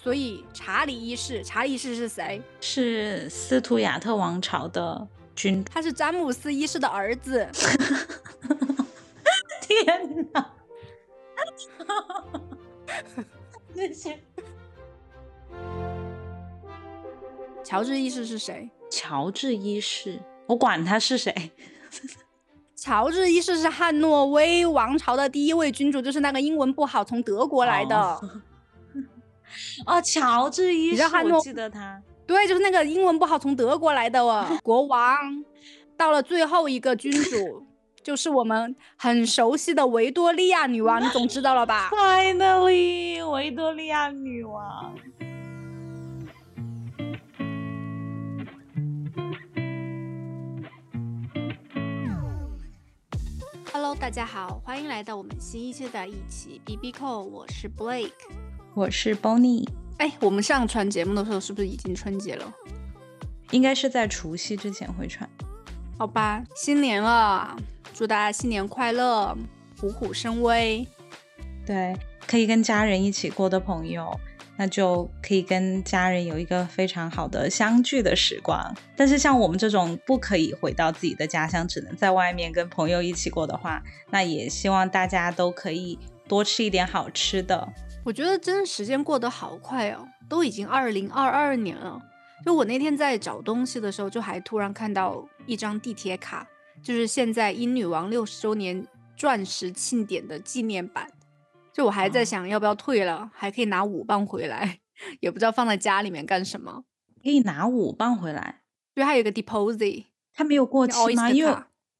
所以查理一世，查理一世是谁？是斯图亚特王朝的君。他是詹姆斯一世的儿子。天哪！那些乔治一世是谁？乔治一世，我管他是谁。乔治一世是汉诺威王朝的第一位君主，就是那个英文不好从德国来的。哦，乔治一世，我记得他。对，就是那个英文不好从德国来的哦 国王。到了最后一个君主，就是我们很熟悉的维多利亚女王，你总知道了吧？Finally，维多利亚女王。Hello，大家好，欢迎来到我们新一期的一起 B B Call，我是 Blake，我是 Bonnie。哎，我们上传节目的时候是不是已经春节了？应该是在除夕之前会传。好吧，新年了，祝大家新年快乐，虎虎生威。对，可以跟家人一起过的朋友。那就可以跟家人有一个非常好的相聚的时光。但是像我们这种不可以回到自己的家乡，只能在外面跟朋友一起过的话，那也希望大家都可以多吃一点好吃的。我觉得真的时间过得好快哦，都已经二零二二年了。就我那天在找东西的时候，就还突然看到一张地铁卡，就是现在英女王六十周年钻石庆典的纪念版。就我还在想要不要退了，还可以拿五磅回来，也不知道放在家里面干什么。可以拿五磅回来，对，还有一个 deposit，它没有过期吗？因为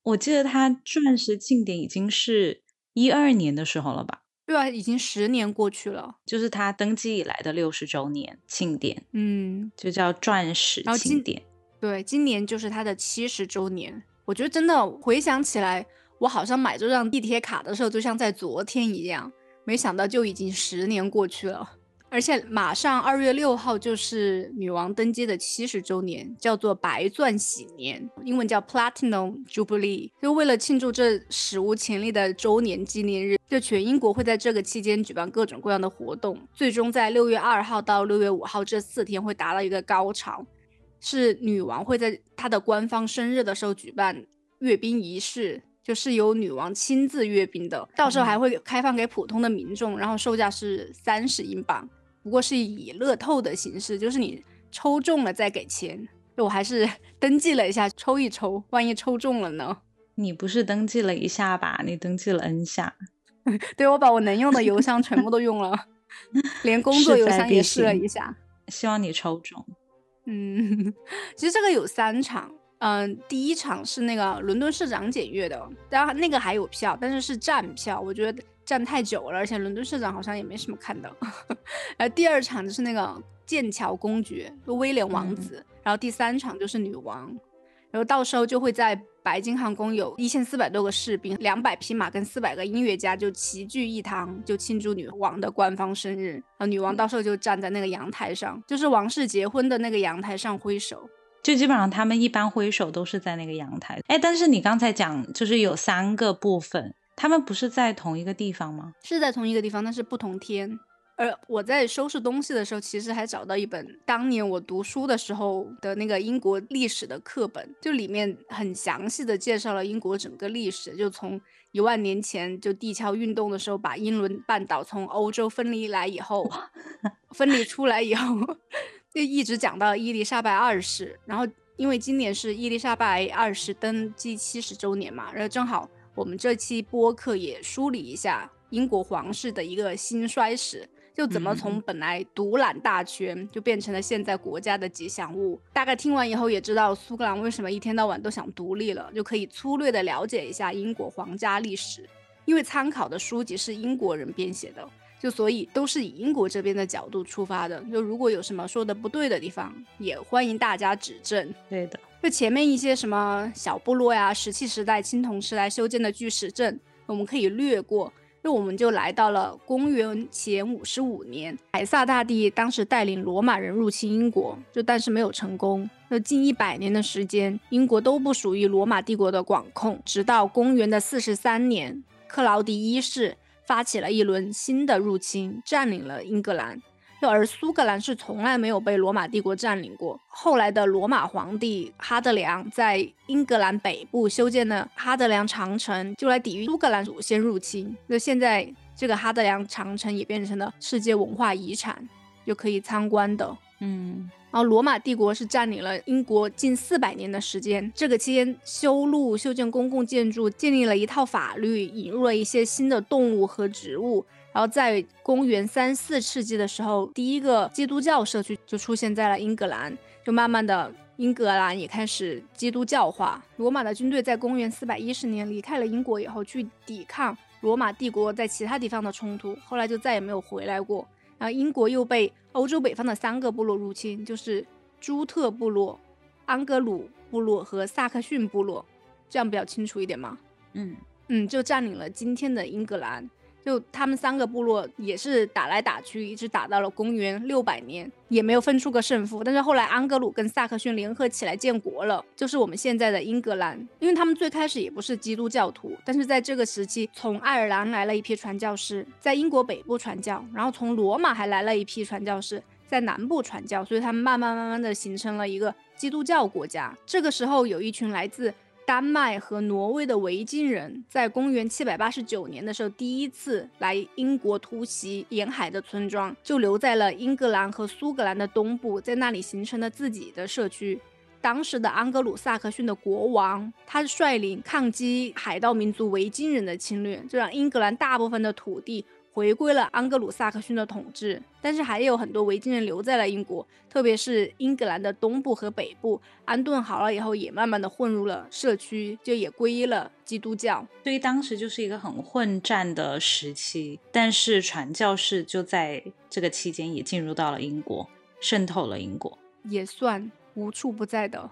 我记得它钻石庆典已经是一二年的时候了吧？对啊，已经十年过去了，就是他登基以来的六十周年庆典，嗯，就叫钻石庆典。对，今年就是他的七十周年。我觉得真的回想起来，我好像买这张地铁卡的时候，就像在昨天一样。没想到就已经十年过去了，而且马上二月六号就是女王登基的七十周年，叫做白钻禧年，英文叫 Platinum Jubilee。就为了庆祝这史无前例的周年纪念日，就全英国会在这个期间举办各种各样的活动，最终在六月二号到六月五号这四天会达到一个高潮，是女王会在她的官方生日的时候举办阅兵仪式。就是由女王亲自阅兵的，到时候还会开放给普通的民众，然后售价是三十英镑，不过是以乐透的形式，就是你抽中了再给钱。我还是 登记了一下，抽一抽，万一抽中了呢？你不是登记了一下吧？你登记了 N 下。对，我把我能用的邮箱全部都用了，连工作邮箱也试了一下。希望你抽中。嗯，其实这个有三场。嗯，第一场是那个伦敦市长检阅的，当然那个还有票，但是是站票，我觉得站太久了，而且伦敦市长好像也没什么看的。然 后第二场就是那个剑桥公爵，威廉王子，然后第三场就是女王，然后到时候就会在白金汉宫有一千四百多个士兵、两百匹马跟四百个音乐家就齐聚一堂，就庆祝女王的官方生日。然后女王到时候就站在那个阳台上，就是王室结婚的那个阳台上挥手。就基本上他们一般挥手都是在那个阳台，哎，但是你刚才讲就是有三个部分，他们不是在同一个地方吗？是在同一个地方，但是不同天。而我在收拾东西的时候，其实还找到一本当年我读书的时候的那个英国历史的课本，就里面很详细的介绍了英国整个历史，就从一万年前就地壳运动的时候把英伦半岛从欧洲分离来以后，分离出来以后。就一直讲到伊丽莎白二世，然后因为今年是伊丽莎白二世登基七十周年嘛，然后正好我们这期播客也梳理一下英国皇室的一个兴衰史，就怎么从本来独揽大权，就变成了现在国家的吉祥物。大概听完以后也知道苏格兰为什么一天到晚都想独立了，就可以粗略的了解一下英国皇家历史，因为参考的书籍是英国人编写的。就所以都是以英国这边的角度出发的。就如果有什么说的不对的地方，也欢迎大家指正。对的，就前面一些什么小部落呀、石器时代、青铜时代修建的巨石阵，我们可以略过。那我们就来到了公元前五十五年，凯撒大帝当时带领罗马人入侵英国，就但是没有成功。那近一百年的时间，英国都不属于罗马帝国的管控，直到公元的四十三年，克劳迪一世。发起了一轮新的入侵，占领了英格兰。而苏格兰是从来没有被罗马帝国占领过。后来的罗马皇帝哈德良在英格兰北部修建了哈德良长城，就来抵御苏格兰祖先入侵。那现在这个哈德良长城也变成了世界文化遗产，就可以参观的。嗯，然后罗马帝国是占领了英国近四百年的时间，这个期间修路、修建公共建筑，建立了一套法律，引入了一些新的动物和植物。然后在公元三四世纪的时候，第一个基督教社区就出现在了英格兰，就慢慢的英格兰也开始基督教化。罗马的军队在公元四百一十年离开了英国以后，去抵抗罗马帝国在其他地方的冲突，后来就再也没有回来过。然后英国又被欧洲北方的三个部落入侵，就是朱特部落、安格鲁部落和萨克逊部落，这样比较清楚一点吗？嗯嗯，就占领了今天的英格兰。就他们三个部落也是打来打去，一直打到了公元六百年，也没有分出个胜负。但是后来安格鲁跟萨克逊联合起来建国了，就是我们现在的英格兰。因为他们最开始也不是基督教徒，但是在这个时期，从爱尔兰来了一批传教士，在英国北部传教，然后从罗马还来了一批传教士，在南部传教，所以他们慢慢慢慢的形成了一个基督教国家。这个时候有一群来自。丹麦和挪威的维京人在公元七百八十九年的时候，第一次来英国突袭沿海的村庄，就留在了英格兰和苏格兰的东部，在那里形成了自己的社区。当时的安格鲁萨克逊的国王，他率领抗击海盗民族维京人的侵略，就让英格兰大部分的土地。回归了安格鲁萨克逊的统治，但是还有很多维京人留在了英国，特别是英格兰的东部和北部安顿好了以后，也慢慢的混入了社区，就也皈依了基督教。所以当时就是一个很混战的时期，但是传教士就在这个期间也进入到了英国，渗透了英国，也算无处不在的。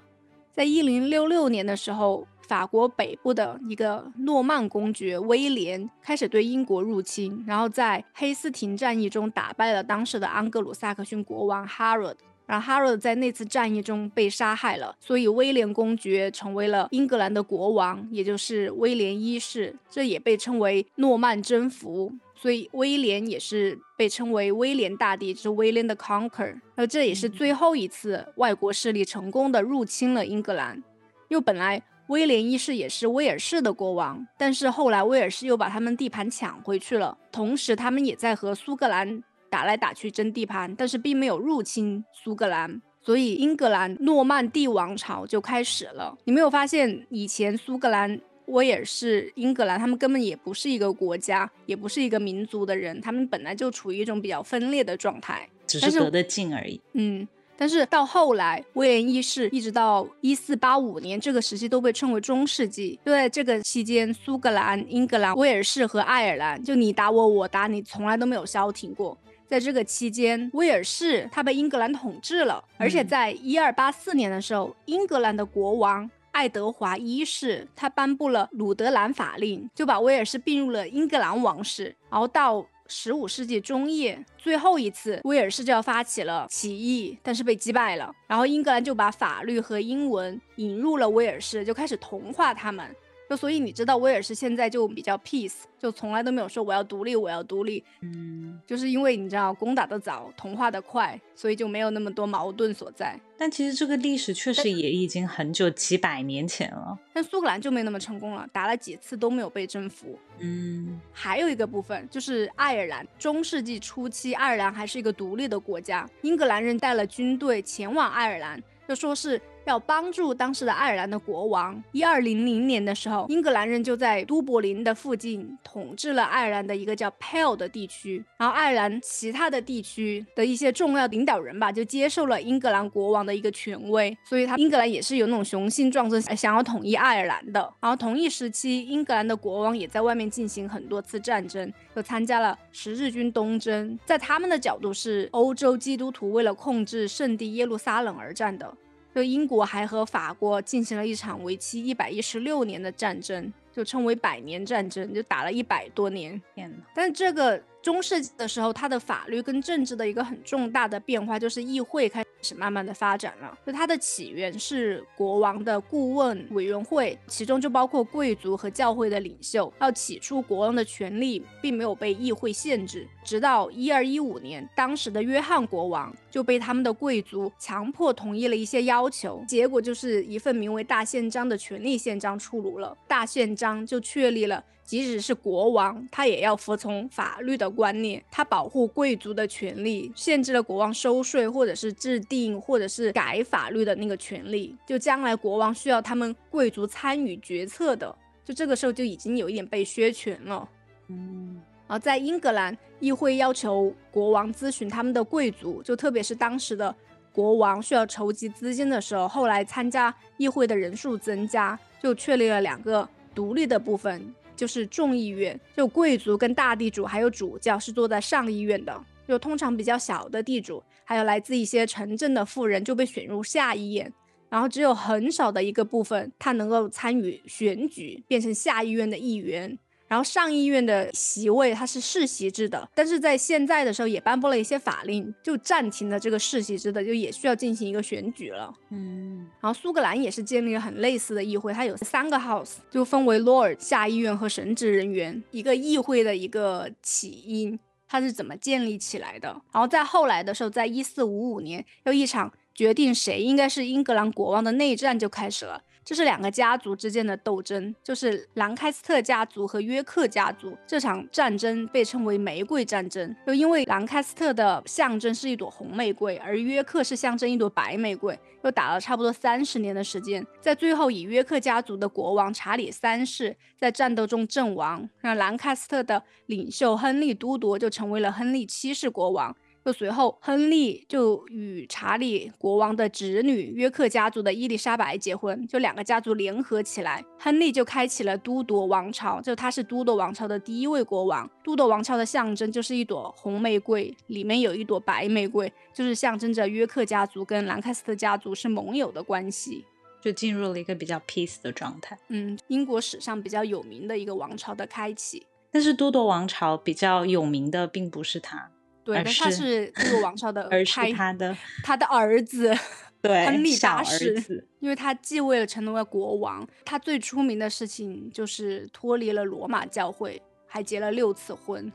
在一零六六年的时候。法国北部的一个诺曼公爵威廉开始对英国入侵，然后在黑斯廷战役中打败了当时的安格鲁萨克逊国王 Harold，然后 Harold 在那次战役中被杀害了，所以威廉公爵成为了英格兰的国王，也就是威廉一世，这也被称为诺曼征服，所以威廉也是被称为威廉大帝，就是威廉的 Conquer，那这也是最后一次外国势力成功的入侵了英格兰，因为本来。威廉一世也是威尔士的国王，但是后来威尔士又把他们地盘抢回去了。同时，他们也在和苏格兰打来打去争地盘，但是并没有入侵苏格兰，所以英格兰诺曼帝王朝就开始了。你没有发现以前苏格兰、威尔士、英格兰他们根本也不是一个国家，也不是一个民族的人，他们本来就处于一种比较分裂的状态，只是隔得近而已。嗯。但是到后来，威廉一世一直到一四八五年这个时期都被称为中世纪。就在这个期间，苏格兰、英格兰、威尔士和爱尔兰，就你打我，我打你，从来都没有消停过。在这个期间，威尔士他被英格兰统治了，而且在一二八四年的时候，英格兰的国王爱德华一世他颁布了鲁德兰法令，就把威尔士并入了英格兰王室。然后到十五世纪中叶，最后一次威尔士就要发起了起义，但是被击败了。然后英格兰就把法律和英文引入了威尔士，就开始同化他们。就所以你知道威尔士现在就比较 peace，就从来都没有说我要独立，我要独立。嗯，就是因为你知道攻打的早，同化的快，所以就没有那么多矛盾所在。但其实这个历史确实也已经很久，几百年前了。但苏格兰就没那么成功了，打了几次都没有被征服。嗯，还有一个部分就是爱尔兰，中世纪初期爱尔兰还是一个独立的国家，英格兰人带了军队前往爱尔兰，就说是。要帮助当时的爱尔兰的国王。一二零零年的时候，英格兰人就在都柏林的附近统治了爱尔兰的一个叫 Pale 的地区。然后爱尔兰其他的地区的一些重要领导人吧，就接受了英格兰国王的一个权威。所以，他英格兰也是有那种雄心壮志，想要统一爱尔兰的。然后，同一时期，英格兰的国王也在外面进行很多次战争，又参加了十字军东征。在他们的角度，是欧洲基督徒为了控制圣地耶路撒冷而战的。就英国还和法国进行了一场为期一百一十六年的战争，就称为百年战争，就打了一百多年。天呐！但这个中世纪的时候，它的法律跟政治的一个很重大的变化，就是议会开始慢慢的发展了。就它的起源是国王的顾问委员会，其中就包括贵族和教会的领袖。到起初，国王的权力并没有被议会限制，直到一二一五年，当时的约翰国王就被他们的贵族强迫同意了一些要求，结果就是一份名为《大宪章》的权力宪章出炉了。大宪章就确立了。即使是国王，他也要服从法律的观念。他保护贵族的权利，限制了国王收税，或者是制定，或者是改法律的那个权利。就将来国王需要他们贵族参与决策的，就这个时候就已经有一点被削权了。嗯，而在英格兰，议会要求国王咨询他们的贵族，就特别是当时的国王需要筹集资金的时候，后来参加议会的人数增加，就确立了两个独立的部分。就是众议院，就贵族跟大地主还有主教是坐在上议院的，就通常比较小的地主，还有来自一些城镇的富人就被选入下议院，然后只有很少的一个部分他能够参与选举，变成下议院的议员。然后上议院的席位它是世袭制的，但是在现在的时候也颁布了一些法令，就暂停了这个世袭制的，就也需要进行一个选举了。嗯，然后苏格兰也是建立了很类似的议会，它有三个 House，就分为 Lord 下议院和神职人员。一个议会的一个起因，它是怎么建立起来的？然后在后来的时候，在一四五五年，又一场决定谁应该是英格兰国王的内战就开始了。这是两个家族之间的斗争，就是兰开斯特家族和约克家族。这场战争被称为玫瑰战争，又因为兰开斯特的象征是一朵红玫瑰，而约克是象征一朵白玫瑰，又打了差不多三十年的时间。在最后，以约克家族的国王查理三世在战斗中阵亡，让兰开斯特的领袖亨利都铎就成为了亨利七世国王。就随后，亨利就与查理国王的侄女约克家族的伊丽莎白结婚，就两个家族联合起来，亨利就开启了都铎王朝，就他是都铎王朝的第一位国王。都铎王朝的象征就是一朵红玫瑰，里面有一朵白玫瑰，就是象征着约克家族跟兰开斯特家族是盟友的关系，就进入了一个比较 peace 的状态。嗯，英国史上比较有名的一个王朝的开启。但是都铎王朝比较有名的并不是他。对，他是这个王朝的，而是他的他的儿子，对，亨利八世，因为他继位了，成为了国王。他最出名的事情就是脱离了罗马教会，还结了六次婚。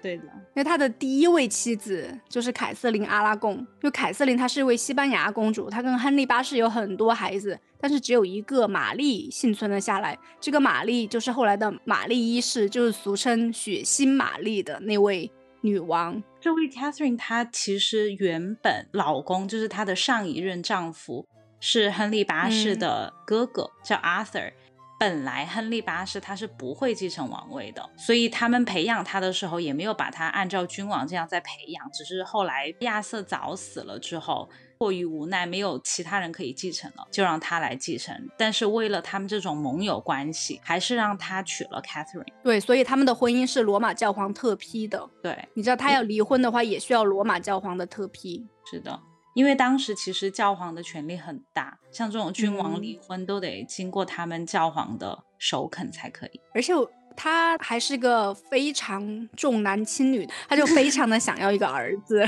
对的，因为他的第一位妻子就是凯瑟琳阿拉贡，因为凯瑟琳她是一位西班牙公主，她跟亨利八世有很多孩子，但是只有一个玛丽幸存了下来。这个玛丽就是后来的玛丽一世，就是俗称血腥玛丽的那位。女王这位 Catherine，她其实原本老公就是她的上一任丈夫，是亨利八世的哥哥，叫 Arthur。本来亨利八世他是不会继承王位的，所以他们培养他的时候也没有把他按照君王这样在培养，只是后来亚瑟早死了之后。迫于无奈，没有其他人可以继承了，就让他来继承。但是为了他们这种盟友关系，还是让他娶了 Catherine。对，所以他们的婚姻是罗马教皇特批的。对，你知道他要离婚的话，也需要罗马教皇的特批。是的，因为当时其实教皇的权力很大，像这种君王离婚都得经过他们教皇的首肯才可以。而且他还是个非常重男轻女，他就非常的想要一个儿子。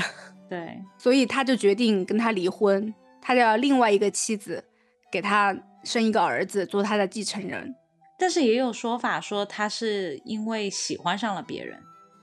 对，所以他就决定跟他离婚，他要另外一个妻子给他生一个儿子做他的继承人。但是也有说法说他是因为喜欢上了别人，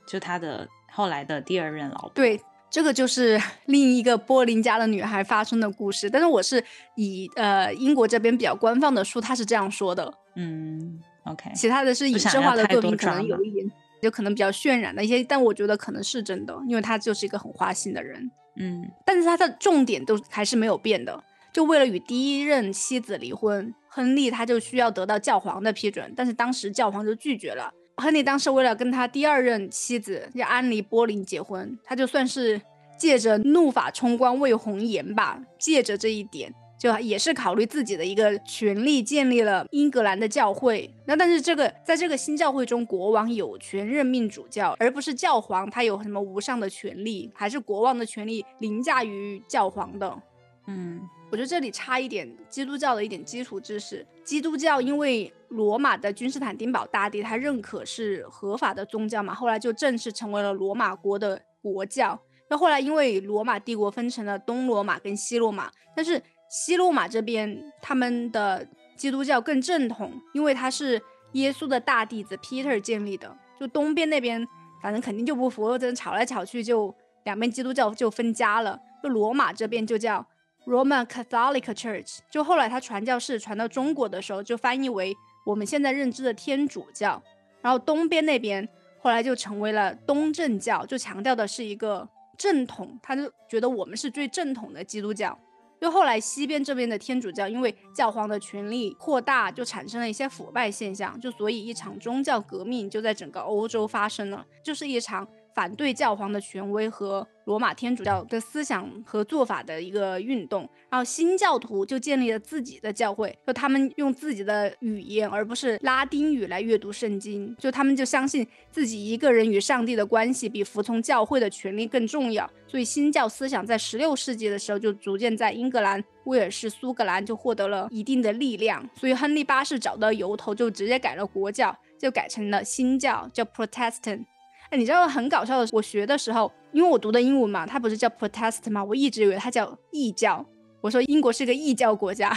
就他的后来的第二任老婆。对，这个就是 另一个波林家的女孩发生的故事。但是我是以呃英国这边比较官方的书，他是这样说的。嗯，OK，其他的是影视化的作品可能有一点。就可能比较渲染的一些，但我觉得可能是真的，因为他就是一个很花心的人，嗯，但是他的重点都还是没有变的。就为了与第一任妻子离婚，亨利他就需要得到教皇的批准，但是当时教皇就拒绝了。亨利当时为了跟他第二任妻子叫安妮·波林结婚，他就算是借着怒发冲冠为红颜吧，借着这一点。就也是考虑自己的一个权利，建立了英格兰的教会。那但是这个在这个新教会中，国王有权任命主教，而不是教皇，他有什么无上的权利？还是国王的权利凌驾于教皇的？嗯，我觉得这里差一点基督教的一点基础知识。基督教因为罗马的君士坦丁堡大帝他认可是合法的宗教嘛，后来就正式成为了罗马国的国教。那后来因为罗马帝国分成了东罗马跟西罗马，但是西罗马这边他们的基督教更正统，因为他是耶稣的大弟子 Peter 建立的。就东边那边，反正肯定就不服，真吵来吵去，就两边基督教就分家了。就罗马这边就叫 Roman Catholic Church，就后来他传教士传到中国的时候，就翻译为我们现在认知的天主教。然后东边那边后来就成为了东正教，就强调的是一个正统，他就觉得我们是最正统的基督教。就后来西边这边的天主教，因为教皇的权力扩大，就产生了一些腐败现象，就所以一场宗教革命就在整个欧洲发生了，就是一场。反对教皇的权威和罗马天主教的思想和做法的一个运动，然后新教徒就建立了自己的教会，就他们用自己的语言而不是拉丁语来阅读圣经，就他们就相信自己一个人与上帝的关系比服从教会的权利更重要，所以新教思想在十六世纪的时候就逐渐在英格兰、威尔士、苏格兰就获得了一定的力量，所以亨利八世找到由头就直接改了国教，就改成了新教，叫 Protestant。哎，你知道很搞笑的，我学的时候，因为我读的英文嘛，它不是叫 Protest 吗？我一直以为它叫异教。我说英国是个异教国家，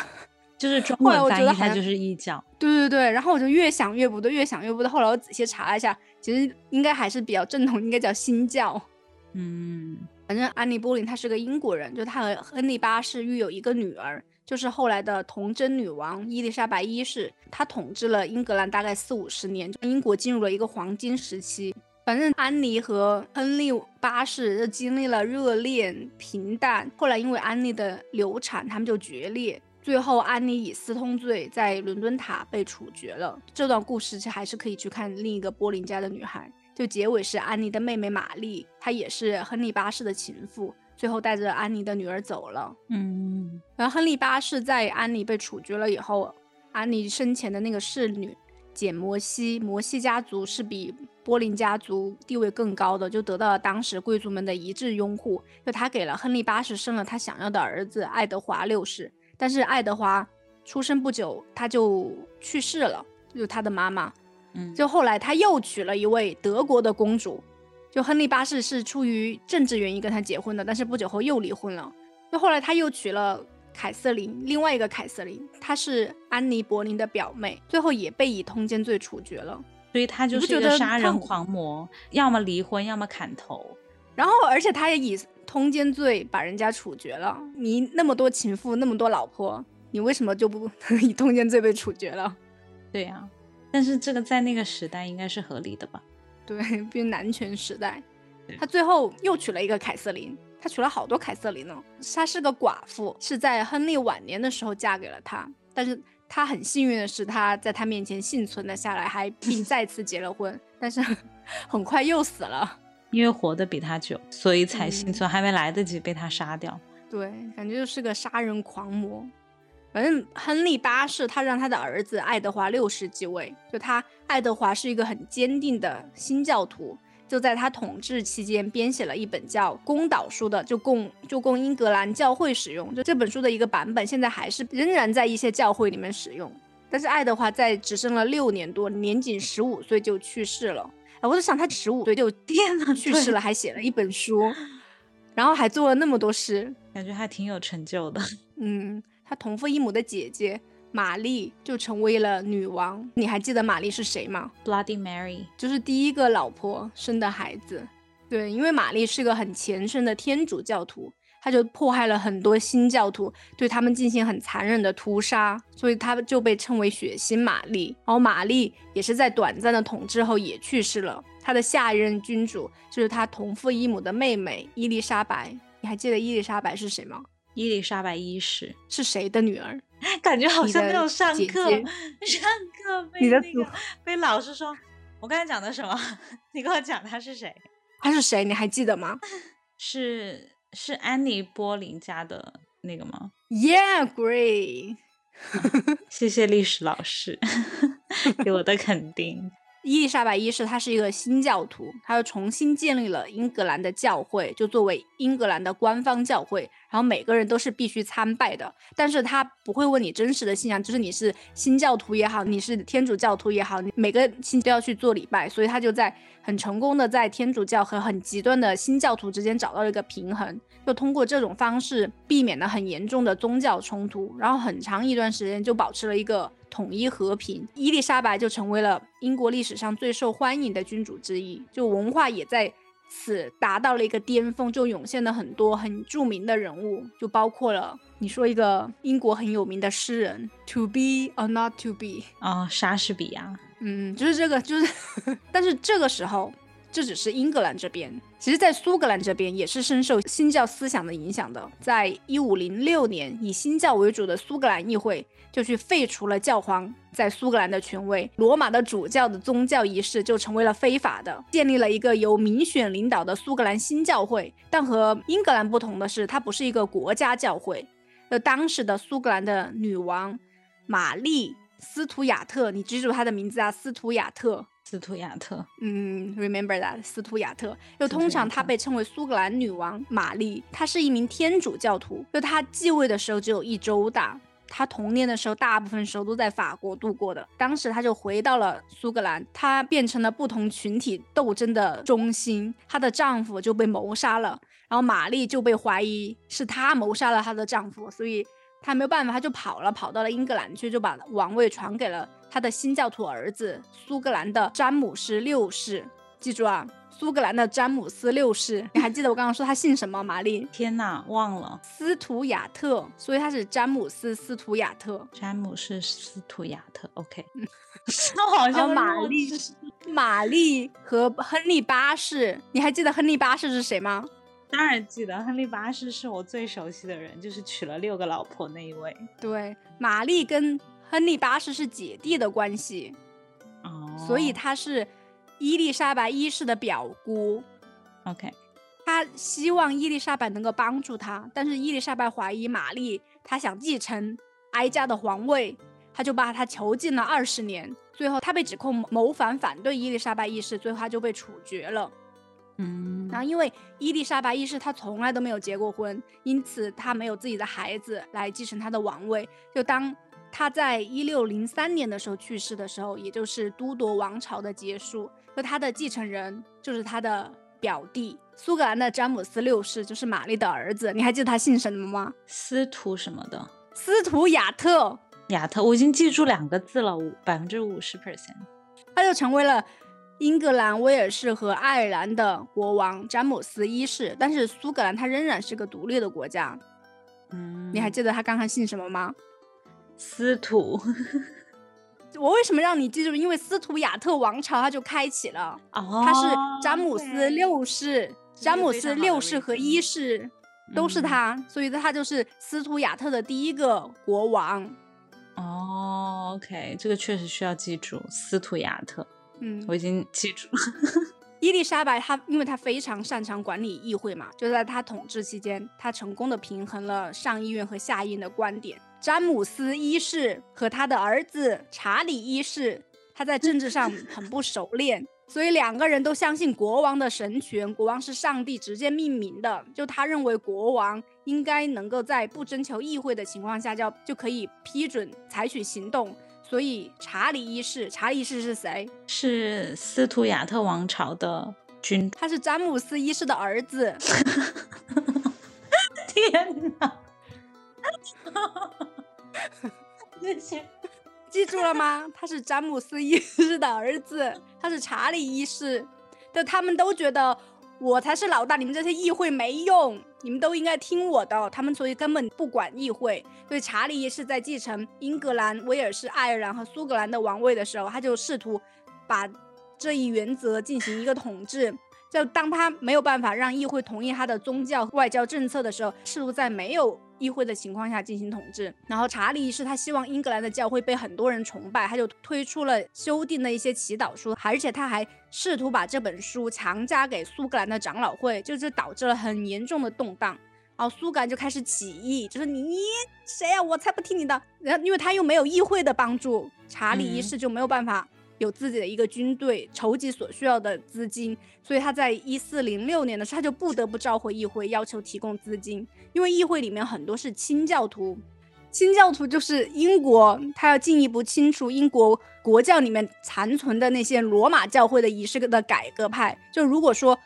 就是中文翻译它就是异教。对对对，然后我就越想越不对，越想越不对。后来我仔细查了一下，其实应该还是比较正统，应该叫新教。嗯，反正安妮·波林她是个英国人，就她和亨利八世育有一个女儿，就是后来的童贞女王伊丽莎白一世。她统治了英格兰大概四五十年，英国进入了一个黄金时期。反正安妮和亨利八世就经历了热恋、平淡，后来因为安妮的流产，他们就决裂。最后，安妮以私通罪在伦敦塔被处决了。这段故事其实还是可以去看另一个波林家的女孩。就结尾是安妮的妹妹玛丽，她也是亨利八世的情妇，最后带着安妮的女儿走了。嗯，然后亨利八世在安妮被处决了以后，安妮生前的那个侍女。简·摩西，摩西家族是比波林家族地位更高的，就得到了当时贵族们的一致拥护。就他给了亨利八世生了他想要的儿子爱德华六世，但是爱德华出生不久他就去世了，就他的妈妈。嗯，就后来他又娶了一位德国的公主，就亨利八世是出于政治原因跟他结婚的，但是不久后又离婚了。就后来他又娶了。凯瑟琳，另外一个凯瑟琳，她是安妮·柏林的表妹，最后也被以通奸罪处决了。所以她就是一个杀人狂魔，要么离婚，要么砍头。然后，而且她也以通奸罪把人家处决了。你那么多情妇，那么多老婆，你为什么就不 以通奸罪被处决了？对呀，但是这个在那个时代应该是合理的吧？对，毕竟男权时代。他最后又娶了一个凯瑟琳。他娶了好多凯瑟琳呢。她是个寡妇，是在亨利晚年的时候嫁给了他。但是她很幸运的是，她在他面前幸存了下来，还并 再次结了婚。但是很快又死了，因为活得比他久，所以才幸存，还没来得及被他杀掉。对，感觉就是个杀人狂魔。反正亨利八世他让他的儿子爱德华六世继位，就他爱德华是一个很坚定的新教徒。就在他统治期间，编写了一本叫《公导书》的，就供就供英格兰教会使用。就这本书的一个版本，现在还是仍然在一些教会里面使用。但是爱德华在只剩了六年多，年仅十五岁就去世了。哎，我就想他十五岁就 天呐去世了，还写了一本书，然后还做了那么多诗，感觉还挺有成就的。嗯，他同父异母的姐姐。玛丽就成为了女王。你还记得玛丽是谁吗？Bloody Mary，就是第一个老婆生的孩子。对，因为玛丽是个很虔诚的天主教徒，她就迫害了很多新教徒，对他们进行很残忍的屠杀，所以她就被称为血腥玛丽。然后玛丽也是在短暂的统治后也去世了。她的下一任君主就是她同父异母的妹妹伊丽莎白。你还记得伊丽莎白是谁吗？伊丽莎白一世是谁的女儿？感觉好像没有上课，上课被那个被老师说，我刚才讲的什么？你跟我讲他是谁？他是谁？你还记得吗？是是安妮波林家的那个吗？Yeah, great。谢谢历史老师给我的肯定。伊丽莎白一世她是一个新教徒，她又重新建立了英格兰的教会，就作为英格兰的官方教会，然后每个人都是必须参拜的。但是他不会问你真实的信仰，就是你是新教徒也好，你是天主教徒也好，你每个星期都要去做礼拜。所以他就在很成功的在天主教和很极端的新教徒之间找到了一个平衡，就通过这种方式避免了很严重的宗教冲突，然后很长一段时间就保持了一个。统一和平，伊丽莎白就成为了英国历史上最受欢迎的君主之一，就文化也在此达到了一个巅峰，就涌现了很多很著名的人物，就包括了你说一个英国很有名的诗人，To be or not to be 啊，莎士比亚，嗯，就是这个，就是，但是这个时候。这只是英格兰这边，其实，在苏格兰这边也是深受新教思想的影响的。在一五零六年，以新教为主的苏格兰议会就去废除了教皇在苏格兰的权威，罗马的主教的宗教仪式就成为了非法的，建立了一个由民选领导的苏格兰新教会。但和英格兰不同的是，它不是一个国家教会。那当时的苏格兰的女王玛丽斯图亚特，你记住她的名字啊，斯图亚特。斯图亚特，嗯，remember that，斯图亚特。又通常她被称为苏格兰女王玛丽，她是一名天主教徒。就她继位的时候只有一周大，她童年的时候大部分时候都在法国度过的。当时她就回到了苏格兰，她变成了不同群体斗争的中心。她的丈夫就被谋杀了，然后玛丽就被怀疑是她谋杀了她的丈夫，所以她没有办法，她就跑了，跑到了英格兰去，就把王位传给了。她的新教徒儿子苏格兰的詹姆斯六世，记住啊，苏格兰的詹姆斯六世，你还记得我刚刚说他姓什么？玛丽？天哪，忘了。斯图亚特，所以他是詹姆斯斯图亚特。詹姆斯斯图亚特，OK。那好像玛丽，玛丽和亨利八世，你还记得亨利八世是谁吗？当然记得，亨利八世是我最熟悉的人，就是娶了六个老婆那一位。对，玛丽跟。亨利八世是姐弟的关系，哦，所以他是伊丽莎白一世的表姑。OK，他希望伊丽莎白能够帮助他，但是伊丽莎白怀疑玛丽，她想继承哀家的皇位，他就把他囚禁了二十年。最后他被指控谋反，反对伊丽莎白一世，最后他就被处决了。嗯，然后因为伊丽莎白一世她从来都没有结过婚，因此她没有自己的孩子来继承她的王位，就当。她在一六零三年的时候去世的时候，也就是都铎王朝的结束。那他的继承人就是他的表弟苏格兰的詹姆斯六世，就是玛丽的儿子。你还记得他姓什么吗？司徒什么的？司徒亚特。亚特，我已经记住两个字了，五百分之五十 percent。他就成为了英格兰、威尔士和爱尔兰的国王詹姆斯一世。但是苏格兰他仍然是个独立的国家。嗯，你还记得他刚刚姓什么吗？司徒，我为什么让你记住？因为斯图亚特王朝它就开启了，哦他是詹姆斯六世，詹姆斯六世和一世都是他，所以他就是斯图亚特的第一个国王。哦，OK，这个确实需要记住，斯图亚特。嗯，我已经记住。伊丽莎白她，因为她非常擅长管理议会嘛，就在她统治期间，她成功的平衡了上议院和下议院的观点。詹姆斯一世和他的儿子查理一世，他在政治上很不熟练，所以两个人都相信国王的神权，国王是上帝直接命名的。就他认为国王应该能够在不征求议会的情况下，就就可以批准采取行动。所以查理一世，查理一世是谁？是斯图亚特王朝的君，他是詹姆斯一世的儿子。天哪！这些记住了吗？他是詹姆斯一世的儿子，他是查理一世。就他们都觉得我才是老大，你们这些议会没用，你们都应该听我的。他们所以根本不管议会。所以查理一世在继承英格兰、威尔士、爱尔兰和苏格兰的王位的时候，他就试图把这一原则进行一个统治。就当他没有办法让议会同意他的宗教外交政策的时候，试图在没有。议会的情况下进行统治，然后查理一世他希望英格兰的教会被很多人崇拜，他就推出了修订的一些祈祷书，而且他还试图把这本书强加给苏格兰的长老会，就这导致了很严重的动荡，然后苏格兰就开始起义，就是你谁呀，我才不听你的，然后因为他又没有议会的帮助，查理一世就没有办法有自己的一个军队，筹集所需要的资金，所以他在一四零六年的时候，他就不得不召回议会，要求提供资金，因为议会里面很多是清教徒，清教徒就是英国，他要进一步清除英国国教里面残存的那些罗马教会的仪式的改革派。就如果说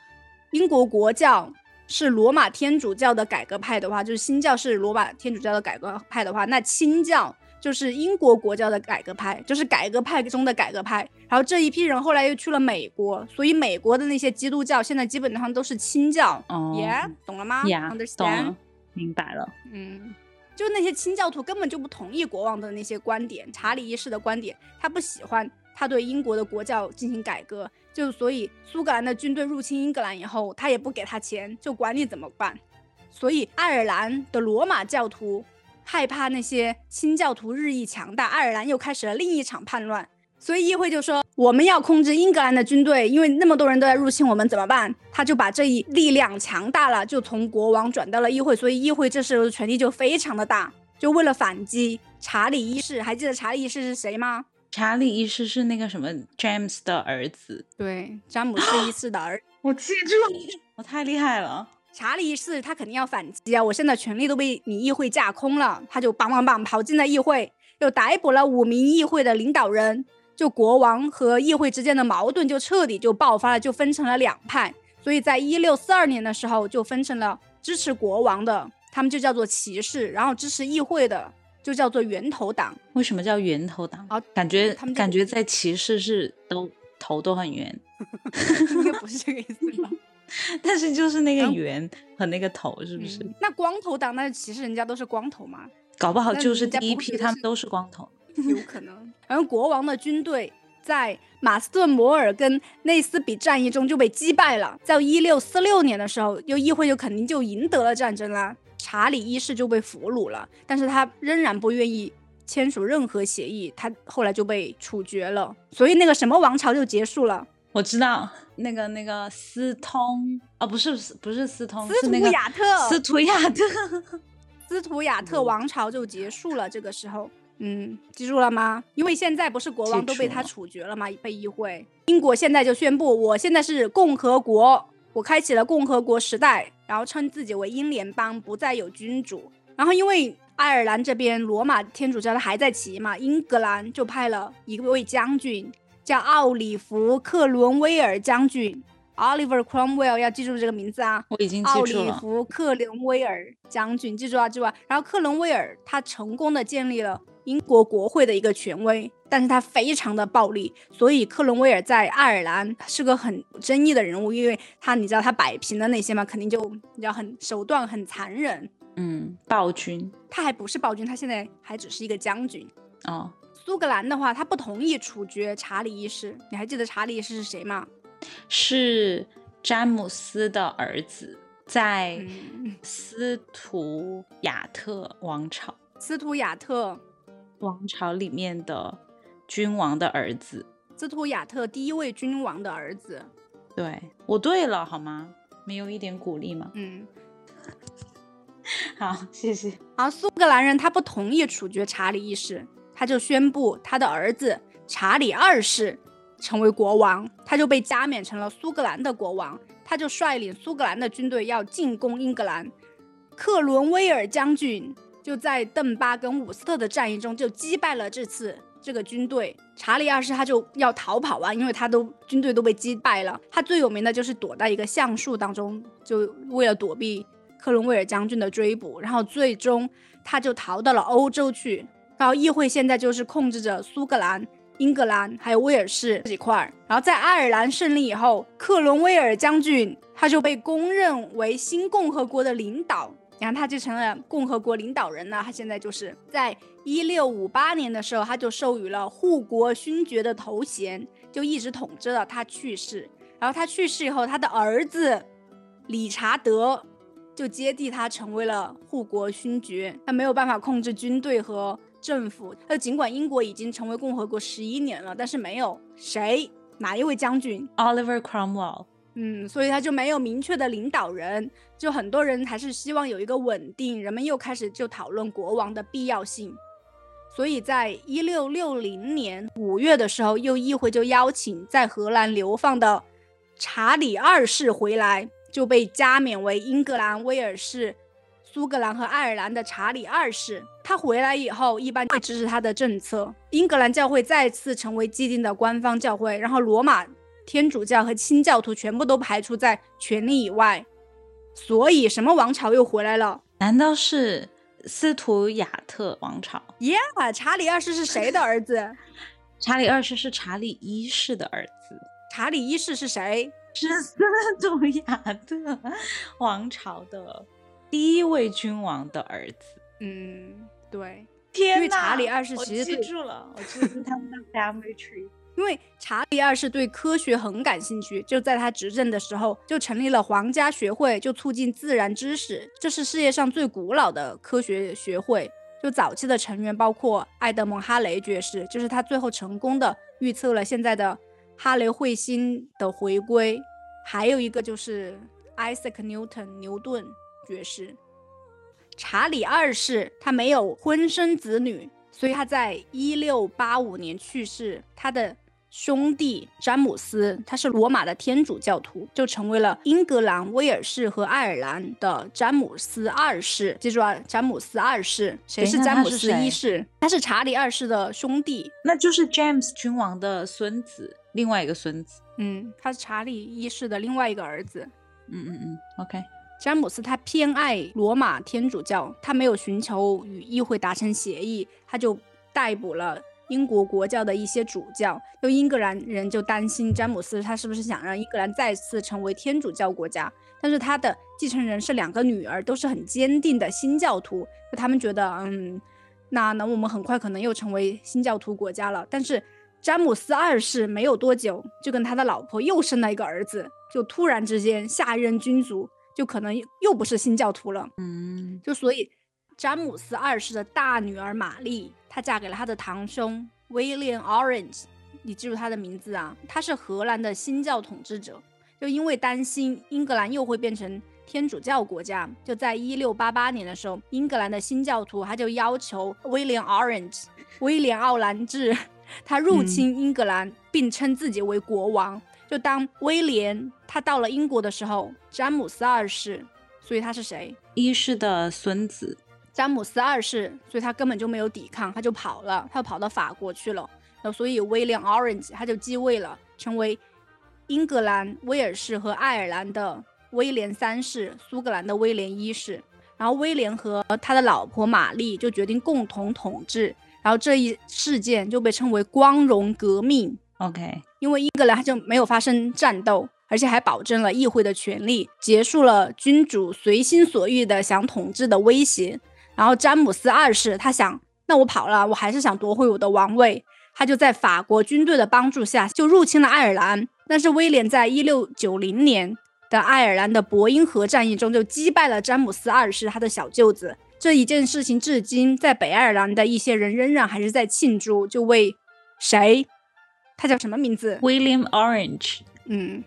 英国国教是罗马天主教的改革派的话，就是新教是罗马天主教的改革派的话，那清教。就是英国国教的改革派，就是改革派中的改革派。然后这一批人后来又去了美国，所以美国的那些基督教现在基本上都是清教。哦，Yeah，懂了吗？Yeah，懂了，明白了。嗯，就那些清教徒根本就不同意国王的那些观点，查理一世的观点，他不喜欢他对英国的国教进行改革，就所以苏格兰的军队入侵英格兰以后，他也不给他钱，就管你怎么办。所以爱尔兰的罗马教徒。害怕那些新教徒日益强大，爱尔兰又开始了另一场叛乱，所以议会就说我们要控制英格兰的军队，因为那么多人都在入侵我们，怎么办？他就把这一力量强大了，就从国王转到了议会，所以议会这时候的权力就非常的大。就为了反击查理一世，还记得查理一世是谁吗？查理一世是那个什么 James 的儿子，对，詹姆斯一世的儿，我记住了，我太厉害了。查理一世他肯定要反击啊！我现在权力都被你议会架空了，他就梆梆梆跑进了议会，又逮捕了五名议会的领导人，就国王和议会之间的矛盾就彻底就爆发了，就分成了两派。所以在一六四二年的时候，就分成了支持国王的，他们就叫做骑士，然后支持议会的就叫做源头党。为什么叫源头党？啊，感觉他们感觉在骑士是都头都很圆，应该不是这个意思吧？但是就是那个圆和那个头，是不是？那光头党，那其实人家都是光头嘛？搞不好就是第一批，他们都是光头，有可能。然后国王的军队在马斯顿摩尔跟内斯比战役中就被击败了，在一六四六年的时候，又议会就肯定就赢得了战争啦。查理一世就被俘虏了，但是他仍然不愿意签署任何协议，他后来就被处决了，所以那个什么王朝就结束了。我知道那个那个斯通啊，不是不是斯通，斯图亚特，斯图亚特，斯图亚特王朝就结束了。这个时候，嗯，记住了吗？因为现在不是国王都被他处决了吗？被议会，英国现在就宣布，我现在是共和国，我开启了共和国时代，然后称自己为英联邦，不再有君主。然后因为爱尔兰这边罗马天主教的还在骑嘛，英格兰就派了一位将军。叫奥里弗·克伦威尔将军，Oliver Cromwell，要记住这个名字啊！我已经记住了。奥里弗·克伦威尔将军，记住啊，记住啊。然后克伦威尔他成功的建立了英国国会的一个权威，但是他非常的暴力，所以克伦威尔在爱尔兰是个很争议的人物，因为他你知道他摆平的那些嘛，肯定就你知道很手段很残忍。嗯，暴君。他还不是暴君，他现在还只是一个将军。哦。苏格兰的话，他不同意处决查理一世。你还记得查理一世是谁吗？是詹姆斯的儿子，在斯图亚特王朝。斯图亚特王朝里面的君王的儿子。斯图亚特第一位君王的儿子。对我对了好吗？没有一点鼓励吗？嗯。好，谢谢。好苏格兰人他不同意处决查理一世。他就宣布他的儿子查理二世成为国王，他就被加冕成了苏格兰的国王。他就率领苏格兰的军队要进攻英格兰。克伦威尔将军就在邓巴跟伍斯特的战役中就击败了这次这个军队。查理二世他就要逃跑啊，因为他都军队都被击败了。他最有名的就是躲在一个橡树当中，就为了躲避克伦威尔将军的追捕。然后最终他就逃到了欧洲去。然后议会现在就是控制着苏格兰、英格兰还有威尔士这几块儿。然后在爱尔兰胜利以后，克伦威尔将军他就被公认为新共和国的领导，然后他就成了共和国领导人了。他现在就是在一六五八年的时候，他就授予了护国勋爵的头衔，就一直统治了他去世。然后他去世以后，他的儿子理查德就接替他成为了护国勋爵。他没有办法控制军队和。政府，呃，尽管英国已经成为共和国十一年了，但是没有谁？哪一位将军，Oliver Cromwell，嗯，所以他就没有明确的领导人，就很多人还是希望有一个稳定，人们又开始就讨论国王的必要性，所以在一六六零年五月的时候，又议会就邀请在荷兰流放的查理二世回来，就被加冕为英格兰、威尔士、苏格兰和爱尔兰的查理二世。他回来以后，一般会支持他的政策。英格兰教会再次成为既定的官方教会，然后罗马天主教和清教徒全部都排除在权力以外。所以，什么王朝又回来了？难道是？斯图亚特王朝，Yeah，查理二世是谁的儿子？查理二世是查理一世的儿子。查理一世是谁？是斯图亚特王朝的第一位君王的儿子。嗯，对。天因为查理二世其实记住了，我记住他们的 family tree。因为查理二世对科学很感兴趣，就在他执政的时候，就成立了皇家学会，就促进自然知识。这是世界上最古老的科学学会。就早期的成员包括爱德蒙·哈雷爵士，就是他最后成功的预测了现在的哈雷彗星的回归。还有一个就是 Isaac Newton 牛顿爵士。查理二世他没有婚生子女，所以他在一六八五年去世。他的兄弟詹姆斯，他是罗马的天主教徒，就成为了英格兰、威尔士和爱尔兰的詹姆斯二世。记住啊，詹姆斯二世，谁是詹姆斯一世？他是查理二世的兄弟，那就是 James 君王的孙子，另外一个孙子。嗯，他是查理一世的另外一个儿子。嗯嗯嗯，OK。詹姆斯他偏爱罗马天主教，他没有寻求与议会达成协议，他就逮捕了。英国国教的一些主教，就英格兰人就担心詹姆斯他是不是想让英格兰再次成为天主教国家？但是他的继承人是两个女儿，都是很坚定的新教徒，就他们觉得，嗯，那那我们很快可能又成为新教徒国家了。但是詹姆斯二世没有多久就跟他的老婆又生了一个儿子，就突然之间下一任君主就可能又不是新教徒了。嗯，就所以詹姆斯二世的大女儿玛丽。她嫁给了他的堂兄 William Orange，你记住他的名字啊。他是荷兰的新教统治者，就因为担心英格兰又会变成天主教国家，就在一六八八年的时候，英格兰的新教徒他就要求 William Orange，威廉奥兰治，他入侵英格兰，并称自己为国王。就当威廉他到了英国的时候，詹姆斯二世，所以他是谁？一世的孙子。詹姆斯二世，所以他根本就没有抵抗，他就跑了，他就跑到法国去了。然后，所以威廉 Orange 他就继位了，成为英格兰、威尔士和爱尔兰的威廉三世，苏格兰的威廉一世。然后，威廉和他的老婆玛丽就决定共同统治。然后，这一事件就被称为光荣革命。OK，因为英格兰他就没有发生战斗。而且还保证了议会的权利，结束了君主随心所欲的想统治的威胁。然后詹姆斯二世他想，那我跑了，我还是想夺回我的王位。他就在法国军队的帮助下，就入侵了爱尔兰。但是威廉在一六九零年的爱尔兰的伯英河战役中就击败了詹姆斯二世他的小舅子。这一件事情至今在北爱尔兰的一些人仍然还是在庆祝，就为谁？他叫什么名字？William Orange。嗯，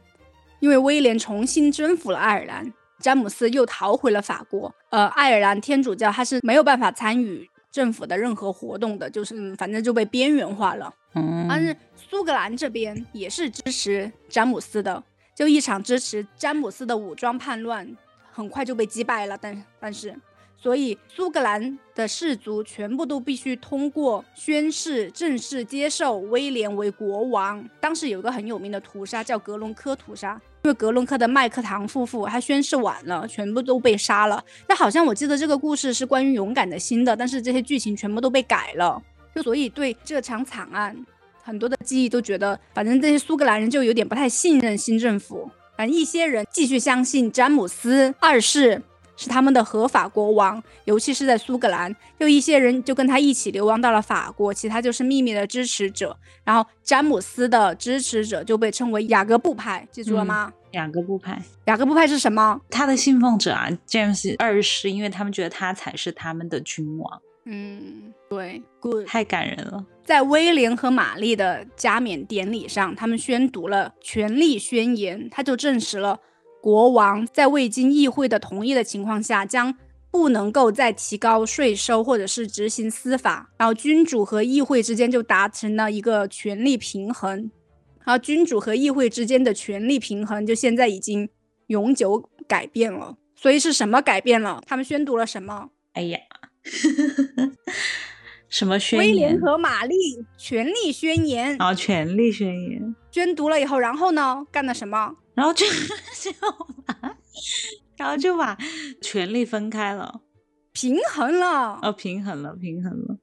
因为威廉重新征服了爱尔兰。詹姆斯又逃回了法国。呃，爱尔兰天主教他是没有办法参与政府的任何活动的，就是反正就被边缘化了。嗯，但是苏格兰这边也是支持詹姆斯的，就一场支持詹姆斯的武装叛乱，很快就被击败了。但但是，所以苏格兰的氏族全部都必须通过宣誓，正式接受威廉为国王。当时有一个很有名的屠杀，叫格隆科屠杀。因为格伦科的麦克唐夫妇他宣誓晚了，全部都被杀了。但好像我记得这个故事是关于勇敢的心的，但是这些剧情全部都被改了。就所以对这场惨案，很多的记忆都觉得，反正这些苏格兰人就有点不太信任新政府。反正一些人继续相信詹姆斯二世。是他们的合法国王，尤其是在苏格兰，有一些人就跟他一起流亡到了法国，其他就是秘密的支持者。然后詹姆斯的支持者就被称为雅各布派，记住了吗？雅各布派，雅各布派是什么？他的信奉者啊，James 二世，因为他们觉得他才是他们的君王。嗯，对，good，太感人了。在威廉和玛丽的加冕典礼上，他们宣读了权力宣言，他就证实了。国王在未经议会的同意的情况下，将不能够再提高税收或者是执行司法，然后君主和议会之间就达成了一个权力平衡，然后君主和议会之间的权力平衡就现在已经永久改变了。所以是什么改变了？他们宣读了什么？哎呀，什么宣威廉？和玛丽权力宣言啊，权力宣言。宣读了以后，然后呢，干了什么？然后就 就把，然后就把权力分开了，平衡了。哦，平衡了，平衡了。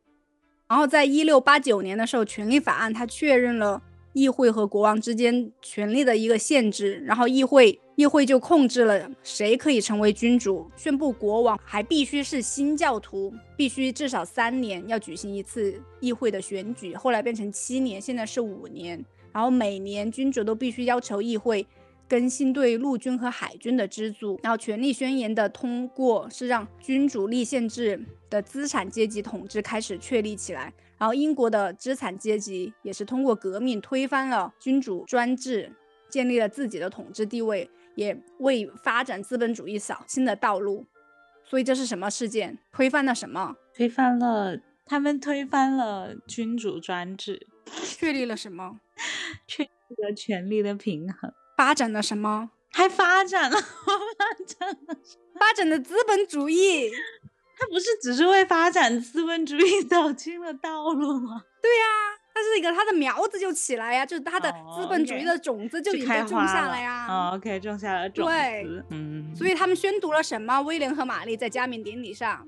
然后在一六八九年的时候，权力法案它确认了议会和国王之间权力的一个限制，然后议会议会就控制了谁可以成为君主，宣布国王还必须是新教徒，必须至少三年要举行一次议会的选举，后来变成七年，现在是五年，然后每年君主都必须要求议会。更新对陆军和海军的资助，然后权力宣言的通过是让君主立宪制的资产阶级统治开始确立起来，然后英国的资产阶级也是通过革命推翻了君主专制，建立了自己的统治地位，也为发展资本主义扫清了道路。所以这是什么事件？推翻了什么？推翻了他们推翻了君主专制，确立了什么？确立了权力的平衡。发展了什么？还发展了，发展了，发展的资本主义。它不是只是为发展资本主义走清了道路吗？对呀、它是一个它的苗子就起来呀，就是它的哦资本主义的种子就已经种下了呀。哦，OK，种下了种对子。嗯，所以他们宣读了什么？威廉和玛丽在加冕典礼上，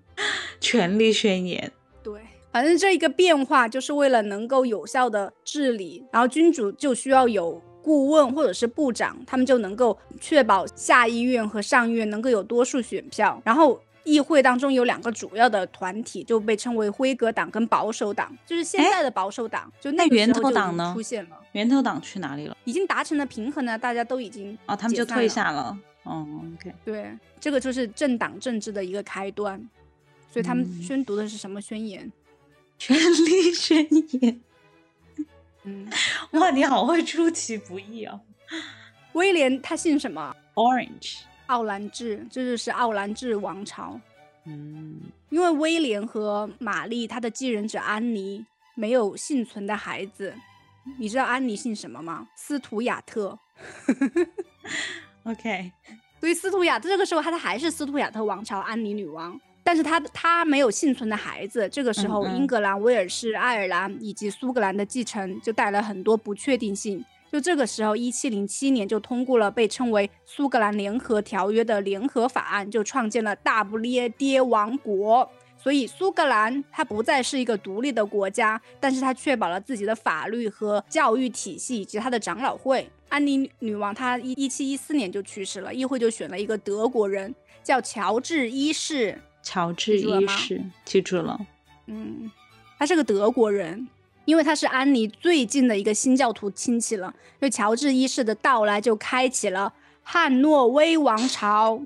权力宣言。对，反正这一个变化就是为了能够有效的治理，然后君主就需要有顾问或者是部长，他们就能够确保下议院和上议院能够有多数选票，然后。议会当中有两个主要的团体，就被称为辉格党跟保守党，就是现在的保守党，就那源头党呢出现了，源头党去哪里了？已经达成了平衡呢，大家都已经哦，他们就退下了。哦，OK，对，这个就是政党政治的一个开端，所以他们嗯宣读的是什么宣言？权力宣言。嗯，哇，你好会出其不意哦。威廉他姓什么？Orange。奥兰治，这就是奥兰治王朝。嗯，因为威廉和玛丽他的继任者安妮没有幸存的孩子，你知道安妮姓什么吗？斯图亚特。OK，所以斯图亚特这个时候，他还是斯图亚特王朝安妮女王，但是他他没有幸存的孩子。这个时候，英格兰、威尔士、爱尔兰以及苏格兰的继承就带来很多不确定性。就这个时候，一七零七年就通过了被称为苏格兰联合条约的联合法案，就创建了大不列颠王国。所以苏格兰它不再是一个独立的国家，但是它确保了自己的法律和教育体系以及它的长老会。安妮女王她一一七一四年就去世了，议会就选了一个德国人，叫乔治一世。乔治一世，记住了。嗯，他是个德国人，因为他是安妮最近的一个新教徒亲戚了。因为乔治一世的到来，就开启了汉诺威王朝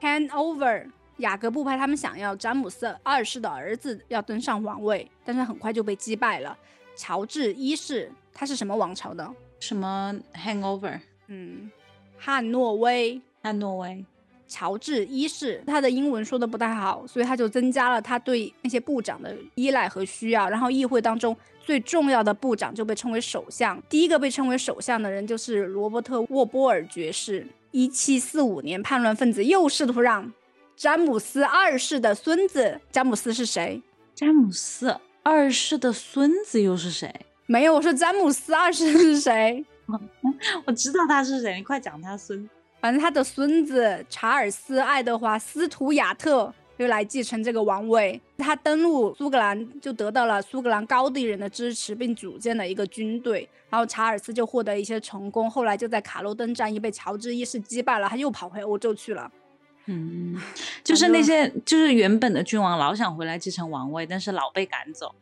（Hanover）。雅各布派他们想要詹姆斯二世的儿子要登上王位，但是很快就被击败了。乔治一世他是什么王朝的？什么 Hangover？嗯，汉诺威。汉诺威。乔治一世，他的英文说的不太好，所以他就增加了他对那些部长的依赖和需要。然后议会当中最重要的部长就被称为首相。第一个被称为首相的人就是罗伯特·沃波尔爵士。一七四五年，叛乱分子又试图让詹姆斯二世的孙子，詹姆斯是谁？詹姆斯二世的孙子又是谁？没有，我说詹姆斯二世是谁？我知道他是谁，你快讲他孙。反正他的孙子查尔斯·爱德华·斯图亚特又来继承这个王位。他登陆苏格兰，就得到了苏格兰高地人的支持，并组建了一个军队。然后查尔斯就获得一些成功，后来就在卡洛登战役被乔治一世击败了，他又跑回欧洲去了。嗯，就是那些就是原本的君王老想回来继承王位，但是老被赶走，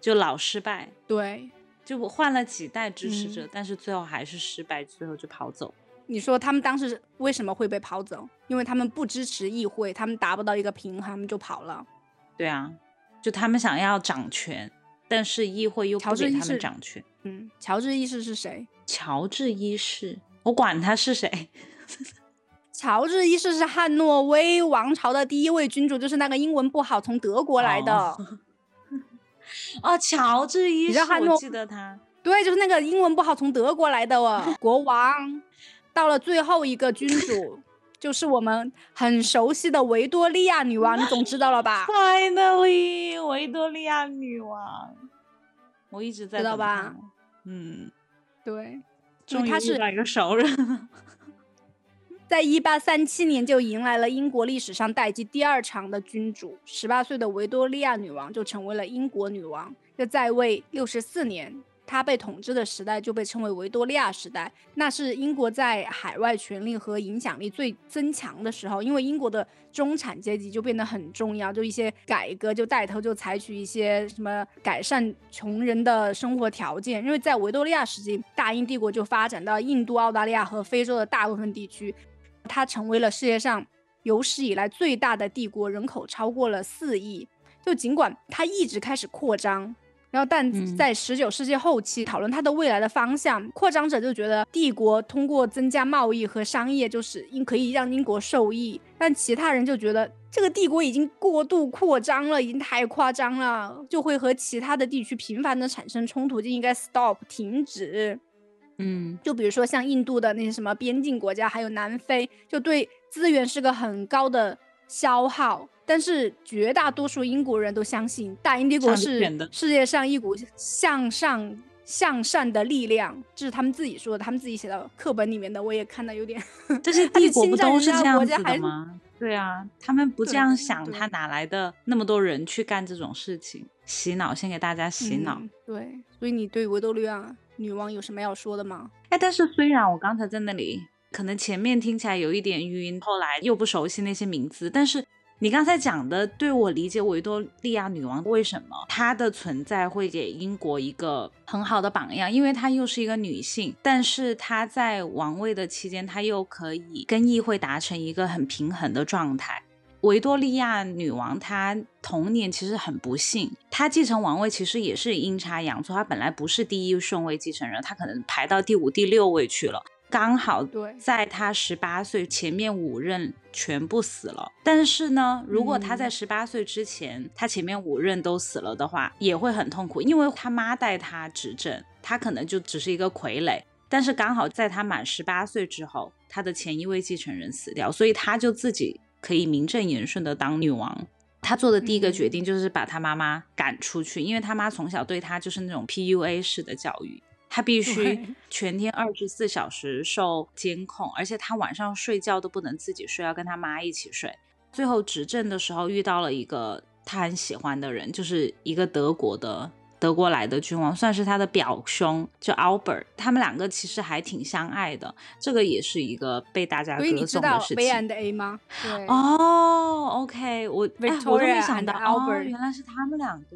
就老失败。对，就我换了几代支持者，嗯但是最后还是失败，最后就跑走。你说他们当时为什么会被跑走？因为他们不支持议会，他们达不到一个平衡，他们就跑了。对啊，就他们想要掌权，但是议会又不给他乔治一世们掌权。嗯，乔治一世是谁？乔治一世，我管他是谁。乔治一世是汉诺威王朝的第一位君主，就是那个英文不好从德国来的。哦，乔治一世，我记得他。对，就是那个英文不好从德国来的哦 国王。到了最后一个君主，就是我们很熟悉的维多利亚女王，你总知道了吧？Finally，维多利亚女王，我一直在知道吧？嗯，对，终于遇到一个熟人。在一八三七年就迎来了英国历史上待机第二长的君主，十八岁的维多利亚女王就成为了英国女王，就在位六十四年。他被统治的时代就被称为维多利亚时代，那是英国在海外权力和影响力最增强的时候。因为英国的中产阶级就变得很重要，就一些改革就带头就采取一些什么改善穷人的生活条件。因为在维多利亚时期，大英帝国就发展到印度、澳大利亚和非洲的大部分地区，它成为了世界上有史以来最大的帝国，人口超过了四亿。就尽管它一直开始扩张。然后，但在十九世纪后期讨论它的未来的方向，扩张者就觉得帝国通过增加贸易和商业，就是英可以让英国受益。但其他人就觉得这个帝国已经过度扩张了，已经太夸张了，就会和其他的地区频繁的产生冲突，就应该 stop 停止。嗯，就比如说像印度的那些什么边境国家，还有南非，就对资源是个很高的消耗。但是绝大多数英国人都相信大英帝国是世界上一股向上向善的力量，这是他们自己说的，他们自己写到课本里面的。我也看到有点，这些 帝国不都是这样子的吗？对啊，他们不这样想，他哪来的那么多人去干这种事情？洗脑，先给大家洗脑。对，所以你对维多利亚女王有什么要说的吗？哎，但是虽然我刚才在那里，可能前面听起来有一点晕，后来又不熟悉那些名字，但是。你刚才讲的，对我理解维多利亚女王为什么她的存在会给英国一个很好的榜样，因为她又是一个女性，但是她在王位的期间，她又可以跟议会达成一个很平衡的状态。维多利亚女王她童年其实很不幸，她继承王位其实也是阴差阳错，她本来不是第一顺位继承人，她可能排到第五、第六位去了。刚好在他十八岁前面五任全部死了，但是呢，如果他在十八岁之前，他前面五任都死了的话，也会很痛苦，因为他妈带他执政，他可能就只是一个傀儡。但是刚好在他满十八岁之后，他的前一位继承人死掉，所以他就自己可以名正言顺的当女王。他做的第一个决定就是把他妈妈赶出去，因为他妈从小对他就是那种 PUA 式的教育。他必 须全天二十四小时受监控，而且他晚上睡觉都不能自己睡，要跟他妈一起睡。最后执政的时候遇到了一个他很喜欢的人，就是一个德国的德国来的君王，算是他的表兄，就 Albert。他们两个其实还挺相爱的，这个也是一个被大家歌颂的事情。所以你知道 V and A 吗？对。哦，OK，我我都没想到，Albert 原来是他们两个。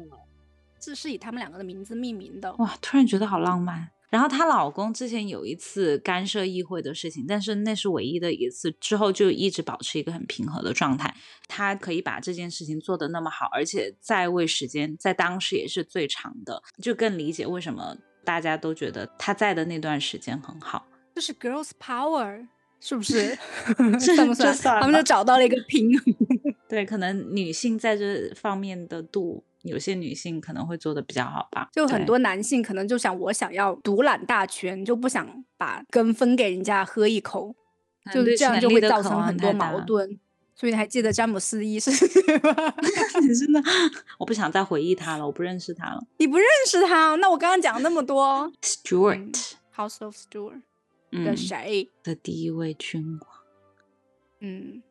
是是以他们两个的名字命名的哇！突然觉得好浪漫。然后她老公之前有一次干涉议会的事情，但是那是唯一的一次，之后就一直保持一个很平和的状态。她可以把这件事情做得那么好，而且在位时间在当时也是最长的，就更理解为什么大家都觉得她在的那段时间很好。就是 girls power，是不 是？算不算？他们就找到了一个平衡。对，可能女性在这方面的度。有些女性可能会做的比较好吧，就很多男性可能就想我想要独揽大权，就不想把根分给人家喝一口，就这样就会造成很多矛盾。所以你还记得詹姆斯一世吗？真的，我不想再回忆他了，我不认识他了。你不认识他？那我刚刚讲那么多，Stuart，House of Stuart 的谁的第一位君王？嗯。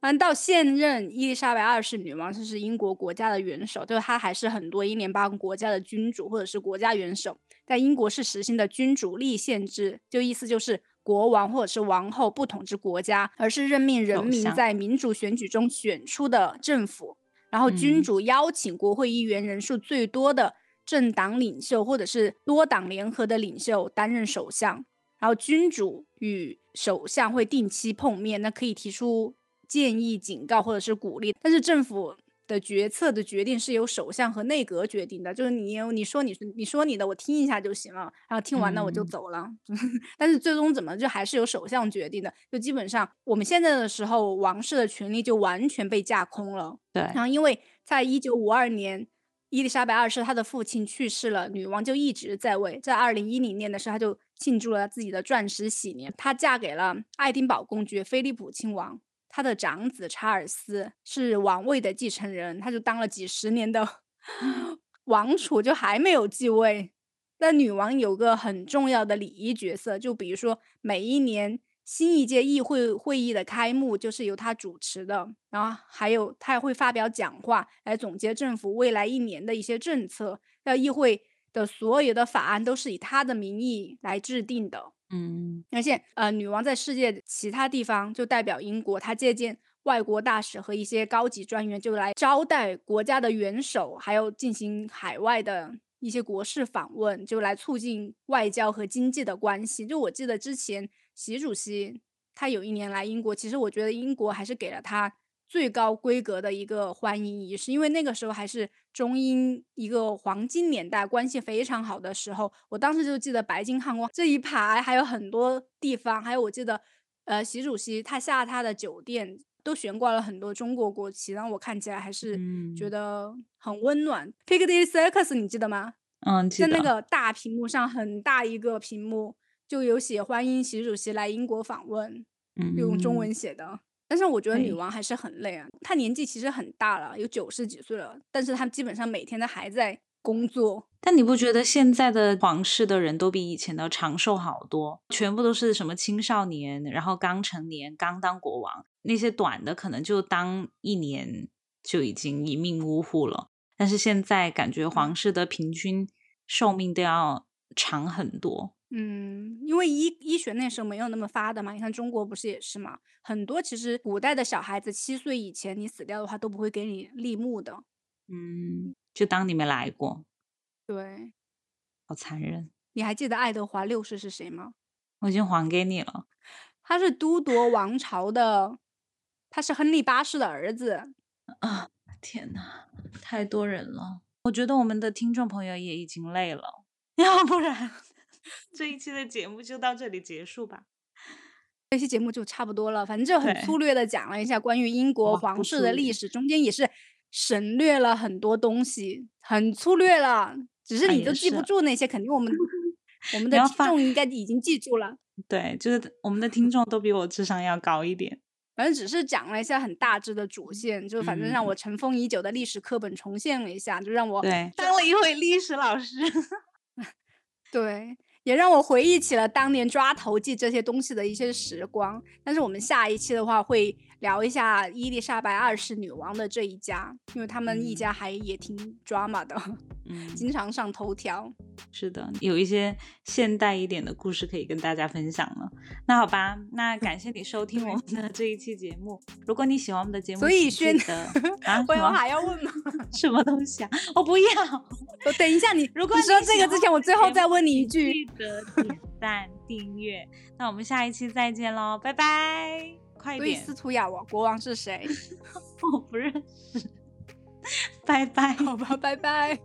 按到现任伊丽莎白二世女王，就是英国国家的元首，就是她还是很多英联邦国家的君主或者是国家元首。在英国是实行的君主立宪制，就意思就是国王或者是王后不统治国家，而是任命人民在民主选举中选出的政府。然后君主邀请国会议员人数最多的政党领袖或者是多党联合的领袖担任首相。然后君主与首相会定期碰面，那可以提出。建议、警告或者是鼓励，但是政府的决策的决定是由首相和内阁决定的，就是你你说你你说你的，我听一下就行了，然后听完了我就嗯走了。但是最终怎么就还是由首相决定的，就基本上我们现在的时候，王室的权力就完全被架空了。对，然后因为在一九五二年，伊丽莎白二世她的父亲去世了，女王就一直在位。在二零一零年的时候，她就庆祝了自己的钻石喜年，她嫁给了爱丁堡公爵菲利普亲王。她的长子查尔斯是王位的继承人，他就当了几十年的 王储，就还没有继位。但女王有个很重要的礼仪角色，就比如说每一年新一届议会会议的开幕就是由他主持的，然后还有他还会发表讲话来总结政府未来一年的一些政策。那议会的所有的法案都是以他的名义来制定的。嗯而且，呃，女王在世界其他地方就代表英国，她借鉴外国大使和一些高级专员，就来招待国家的元首，还有进行海外的一些国事访问，就来促进外交和经济的关系。就我记得之前习主席他有一年来英国，其实我觉得英国还是给了他最高规格的一个欢迎仪式，因为那个时候还是中英一个黄金年代，关系非常好的时候。我当时就记得白金汉宫这一排还有很多地方，还有我记得，呃，习主席他下他的酒店都悬挂了很多中国国旗，让我看起来还是觉嗯得很温暖。Piccadilly Circus 你记得吗？嗯，记在那个大屏幕上，很大一个屏幕，就有写欢迎习主席来英国访问，用中嗯文写的。但是我觉得女王还是很累啊，她年纪其实很大了，有九十几岁了，但是她基本上每天都还在工作。但你不觉得现在的皇室的人都比以前的长寿好多？全部都是什么青少年，然后刚成年，刚当国王，那些短的可能就当一年就已经一命呜呼了。但是现在感觉皇室的平均寿命都要长很多。嗯，因为医医学那时候没有那么发达嘛，你看中国不是也是嘛，很多其实古代的小孩子七岁以前你死掉的话都不会给你立墓的。嗯，就当你没来过，对，好残忍。你还记得爱德华六世是谁吗？我已经还给你了。他是都铎王朝的，他是亨利八世的儿子。啊，天呐，太多人了。我觉得我们的听众朋友也已经累了，要不然这一期的节目就到这里结束吧。这期节目就差不多了，反正就很粗略的讲了一下关于英国皇室的历史，中间也是省略了很多东西，很粗略了。只是你都记不住那些，肯定我们 我们的听众应该已经记住了。对，就是我们的听众都比我智商要高一点。反正只是讲了一下很大致的主线，就反正让嗯我尘封已久的历史课本重现了一下，就让我，当了一回历史老师。对，也让我回忆起了当年抓头记这些东西的一些时光。但是我们下一期的话会聊一下伊丽莎白二世女王的这一家，因为他们一嗯家还也挺 drama 的，嗯，经常上头条。是的，有一些现代一点的故事可以跟大家分享了。那好吧，那 感谢你收听我们的这一期节目。如果你喜欢我们的节目，所以请记轩得 啊，我有还要问吗？什么东西啊？我不要。我等一下你，如果你说这个之前，我最后再问你一句，记得点赞订阅。那我们下一期再见喽，拜拜！快所以点，司徒亚王国王是谁？我不认识，拜拜。好吧，拜拜。